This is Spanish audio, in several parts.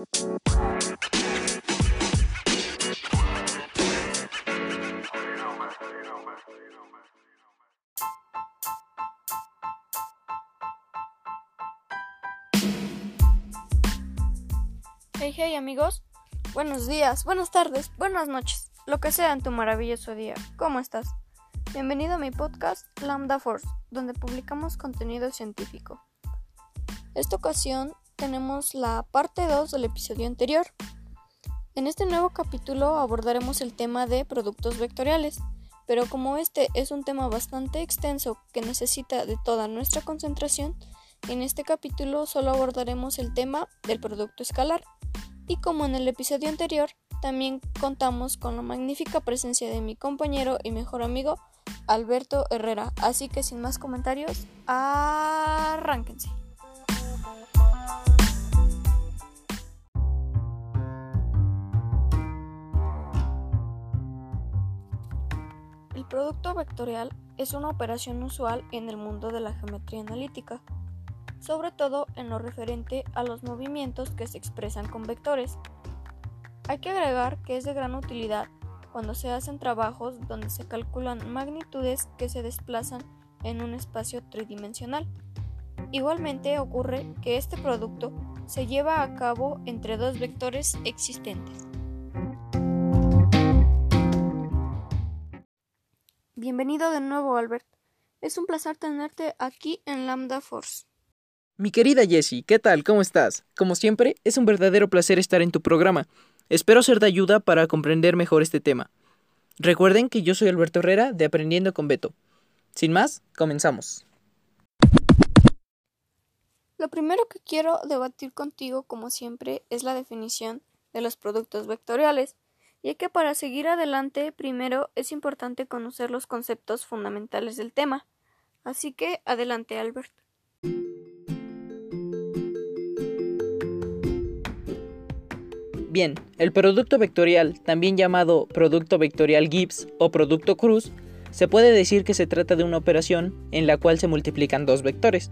Hey, hey amigos, buenos días, buenas tardes, buenas noches, lo que sea en tu maravilloso día. ¿Cómo estás? Bienvenido a mi podcast Lambda Force, donde publicamos contenido científico. Esta ocasión tenemos la parte 2 del episodio anterior. En este nuevo capítulo abordaremos el tema de productos vectoriales, pero como este es un tema bastante extenso que necesita de toda nuestra concentración, en este capítulo solo abordaremos el tema del producto escalar. Y como en el episodio anterior, también contamos con la magnífica presencia de mi compañero y mejor amigo Alberto Herrera. Así que sin más comentarios, arránquense. Producto vectorial es una operación usual en el mundo de la geometría analítica sobre todo en lo referente a los movimientos que se expresan con vectores. Hay que agregar que es de gran utilidad cuando se hacen trabajos donde se calculan magnitudes que se desplazan en un espacio tridimensional. Igualmente ocurre que este producto se lleva a cabo entre dos vectores existentes. Bienvenido de nuevo, Albert. Es un placer tenerte aquí en Lambda Force. Mi querida Jessie, ¿qué tal? ¿Cómo estás? Como siempre, es un verdadero placer estar en tu programa. Espero ser de ayuda para comprender mejor este tema. Recuerden que yo soy Alberto Herrera de Aprendiendo con Beto. Sin más, comenzamos. Lo primero que quiero debatir contigo, como siempre, es la definición de los productos vectoriales, ya que para seguir adelante primero es importante conocer los conceptos fundamentales del tema. Así que adelante, Albert. Bien, el producto vectorial, también llamado producto vectorial Gibbs o producto Cruz, se puede decir que se trata de una operación en la cual se multiplican dos vectores,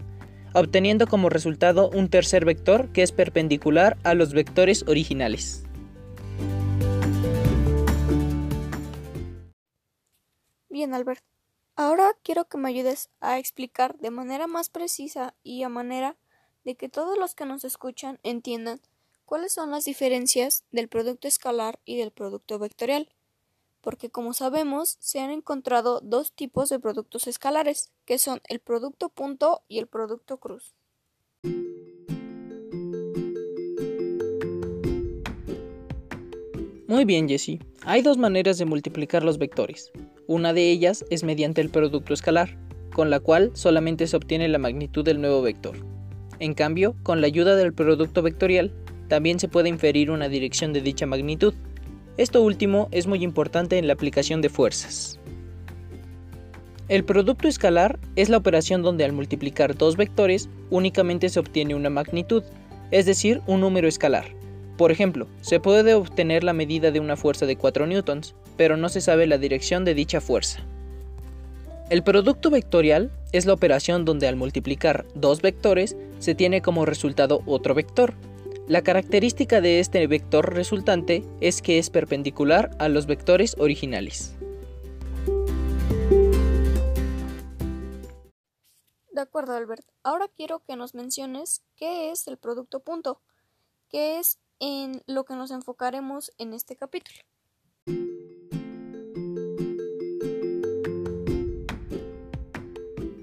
obteniendo como resultado un tercer vector que es perpendicular a los vectores originales. Bien, Albert. Ahora quiero que me ayudes a explicar de manera más precisa y a manera de que todos los que nos escuchan entiendan ¿Cuáles son las diferencias del producto escalar y del producto vectorial? Porque como sabemos, se han encontrado dos tipos de productos escalares, que son el producto punto y el producto cruz. Muy bien, Jessie. Hay dos maneras de multiplicar los vectores. Una de ellas es mediante el producto escalar, con la cual solamente se obtiene la magnitud del nuevo vector. En cambio, con la ayuda del producto vectorial, también se puede inferir una dirección de dicha magnitud. Esto último es muy importante en la aplicación de fuerzas. El producto escalar es la operación donde al multiplicar dos vectores únicamente se obtiene una magnitud, es decir, un número escalar. Por ejemplo, se puede obtener la medida de una fuerza de 4 newtons, pero no se sabe la dirección de dicha fuerza. El producto vectorial es la operación donde al multiplicar dos vectores se tiene como resultado otro vector, la característica de este vector resultante es que es perpendicular a los vectores originales. De acuerdo, Albert. Ahora quiero que nos menciones qué es el producto punto, qué es en lo que nos enfocaremos en este capítulo.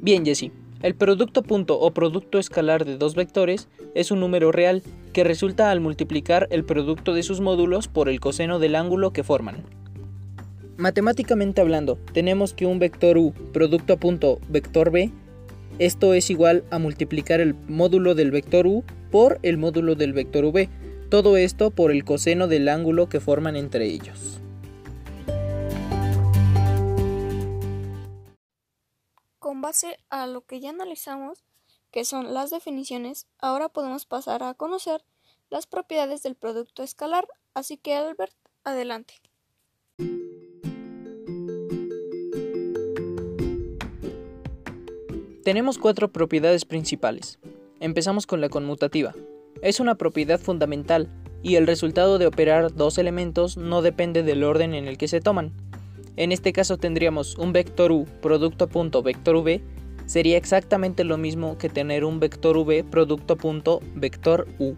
Bien, Jessie. El producto punto o producto escalar de dos vectores es un número real que resulta al multiplicar el producto de sus módulos por el coseno del ángulo que forman. Matemáticamente hablando, tenemos que un vector u producto punto vector b, esto es igual a multiplicar el módulo del vector u por el módulo del vector v, todo esto por el coseno del ángulo que forman entre ellos. Con base a lo que ya analizamos, que son las definiciones, ahora podemos pasar a conocer las propiedades del producto escalar. Así que Albert, adelante. Tenemos cuatro propiedades principales. Empezamos con la conmutativa. Es una propiedad fundamental y el resultado de operar dos elementos no depende del orden en el que se toman. En este caso tendríamos un vector u producto punto vector v sería exactamente lo mismo que tener un vector v producto punto vector u.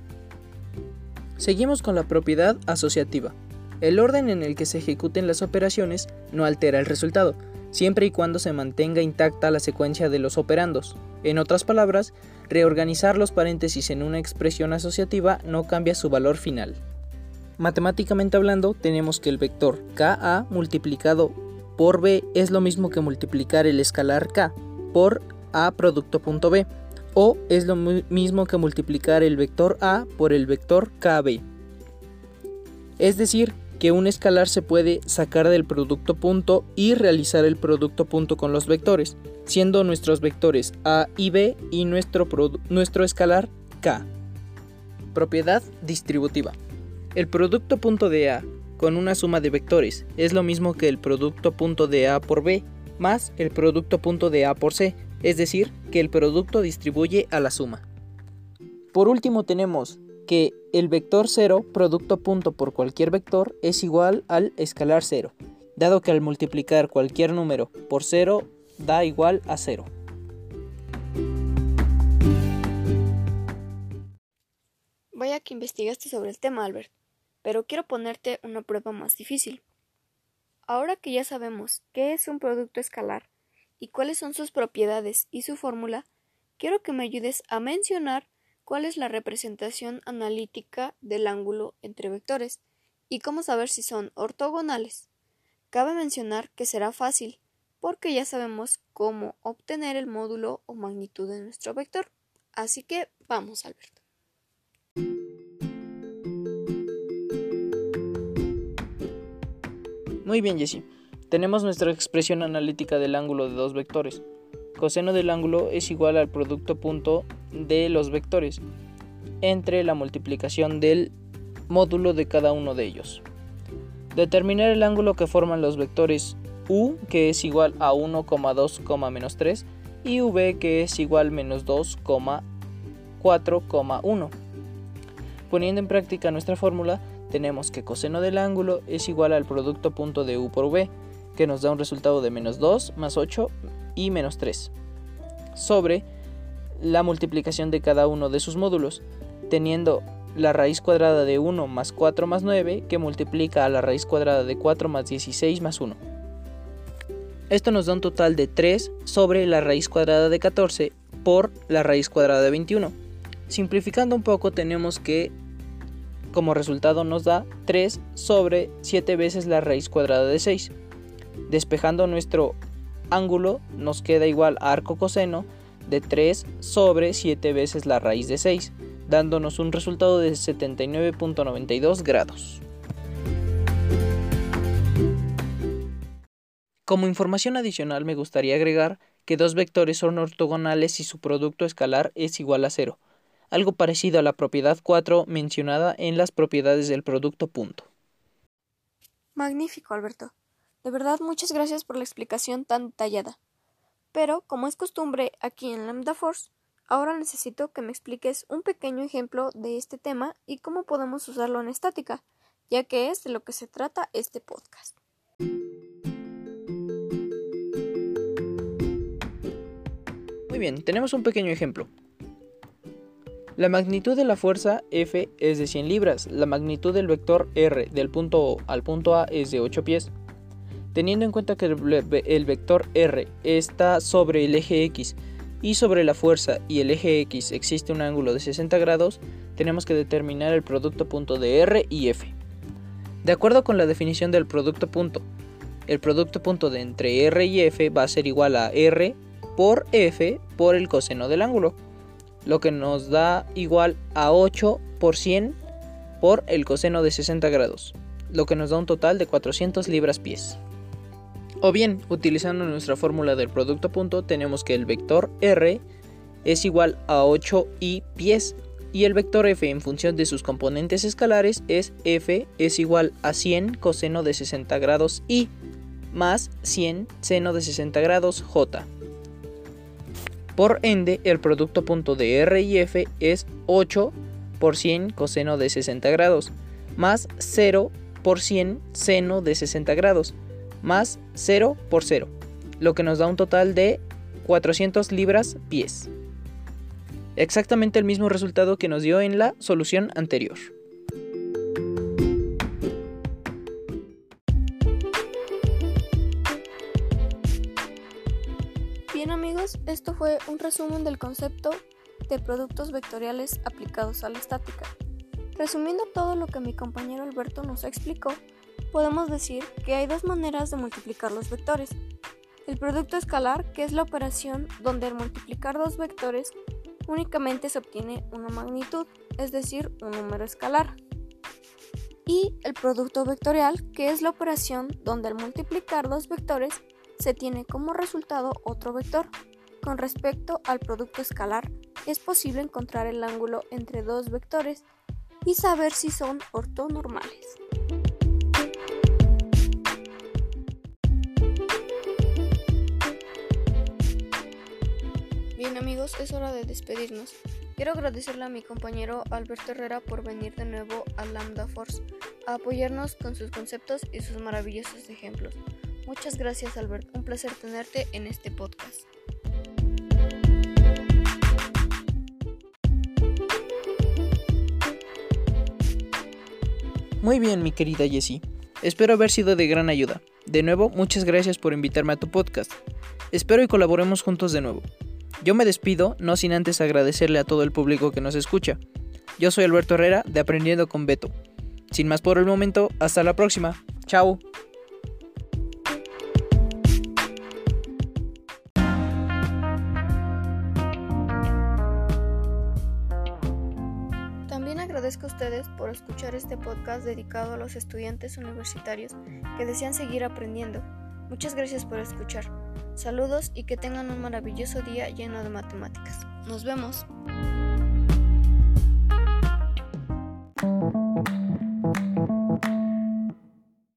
Seguimos con la propiedad asociativa. El orden en el que se ejecuten las operaciones no altera el resultado, siempre y cuando se mantenga intacta la secuencia de los operandos. En otras palabras, reorganizar los paréntesis en una expresión asociativa no cambia su valor final. Matemáticamente hablando, tenemos que el vector Ka multiplicado por b es lo mismo que multiplicar el escalar K por A producto punto B, o es lo mismo que multiplicar el vector A por el vector KB. Es decir, que un escalar se puede sacar del producto punto y realizar el producto punto con los vectores, siendo nuestros vectores a y b y nuestro, nuestro escalar k. Propiedad distributiva. El producto punto de a con una suma de vectores es lo mismo que el producto punto de a por b más el producto punto de a por c, es decir, que el producto distribuye a la suma. Por último tenemos que el vector 0 producto punto por cualquier vector es igual al escalar 0, dado que al multiplicar cualquier número por 0 da igual a 0. Vaya que investigaste sobre el tema, Albert, pero quiero ponerte una prueba más difícil. Ahora que ya sabemos qué es un producto escalar y cuáles son sus propiedades y su fórmula, quiero que me ayudes a mencionar cuál es la representación analítica del ángulo entre vectores y cómo saber si son ortogonales. Cabe mencionar que será fácil, porque ya sabemos cómo obtener el módulo o magnitud de nuestro vector. Así que vamos, Alberto. Muy bien, Jessie. Tenemos nuestra expresión analítica del ángulo de dos vectores. Coseno del ángulo es igual al producto punto de los vectores entre la multiplicación del módulo de cada uno de ellos. Determinar el ángulo que forman los vectores u que es igual a 1,2, menos 3 y v que es igual a menos 2,4,1. Poniendo en práctica nuestra fórmula, tenemos que coseno del ángulo es igual al producto punto de u por v, que nos da un resultado de menos 2 más 8 y menos 3, sobre la multiplicación de cada uno de sus módulos, teniendo la raíz cuadrada de 1 más 4 más 9 que multiplica a la raíz cuadrada de 4 más 16 más 1. Esto nos da un total de 3 sobre la raíz cuadrada de 14 por la raíz cuadrada de 21. Simplificando un poco tenemos que como resultado nos da 3 sobre 7 veces la raíz cuadrada de 6. Despejando nuestro ángulo nos queda igual a arco coseno de 3 sobre 7 veces la raíz de 6, dándonos un resultado de 79.92 grados. Como información adicional me gustaría agregar que dos vectores son ortogonales si su producto escalar es igual a 0, algo parecido a la propiedad 4 mencionada en las propiedades del producto punto. Magnífico, Alberto. De verdad, muchas gracias por la explicación tan detallada. Pero, como es costumbre aquí en Lambda Force, ahora necesito que me expliques un pequeño ejemplo de este tema y cómo podemos usarlo en estática, ya que es de lo que se trata este podcast. Muy bien, tenemos un pequeño ejemplo. La magnitud de la fuerza F es de 100 libras, la magnitud del vector R del punto O al punto A es de 8 pies. Teniendo en cuenta que el vector R está sobre el eje X y sobre la fuerza y el eje X existe un ángulo de 60 grados, tenemos que determinar el producto punto de R y F. De acuerdo con la definición del producto punto, el producto punto de entre R y F va a ser igual a R por F por el coseno del ángulo, lo que nos da igual a 8 por 100 por el coseno de 60 grados, lo que nos da un total de 400 libras pies. O bien, utilizando nuestra fórmula del producto punto, tenemos que el vector r es igual a 8i pies y el vector f en función de sus componentes escalares es f es igual a 100 coseno de 60 grados i más 100 seno de 60 grados j. Por ende, el producto punto de r y f es 8 por 100 coseno de 60 grados, más 0 por 100 seno de 60 grados, más 0 por 0, lo que nos da un total de 400 libras pies. Exactamente el mismo resultado que nos dio en la solución anterior. Bien amigos, esto fue un resumen del concepto de productos vectoriales aplicados a la estática. Resumiendo todo lo que mi compañero Alberto nos explicó, podemos decir que hay dos maneras de multiplicar los vectores. El producto escalar, que es la operación donde al multiplicar dos vectores únicamente se obtiene una magnitud, es decir, un número escalar. Y el producto vectorial, que es la operación donde al multiplicar dos vectores se tiene como resultado otro vector. Con respecto al producto escalar, es posible encontrar el ángulo entre dos vectores y saber si son ortonormales. Bien amigos, es hora de despedirnos. Quiero agradecerle a mi compañero Alberto Herrera por venir de nuevo a Lambda Force a apoyarnos con sus conceptos y sus maravillosos ejemplos. Muchas gracias Albert, un placer tenerte en este podcast. Muy bien, mi querida Jessie. Espero haber sido de gran ayuda. De nuevo, muchas gracias por invitarme a tu podcast. Espero y colaboremos juntos de nuevo. Yo me despido, no sin antes agradecerle a todo el público que nos escucha. Yo soy Alberto Herrera de Aprendiendo con Beto. Sin más por el momento, hasta la próxima. Chao. También agradezco a ustedes por escuchar este podcast dedicado a los estudiantes universitarios que desean seguir aprendiendo. Muchas gracias por escuchar. Saludos y que tengan un maravilloso día lleno de matemáticas. Nos vemos.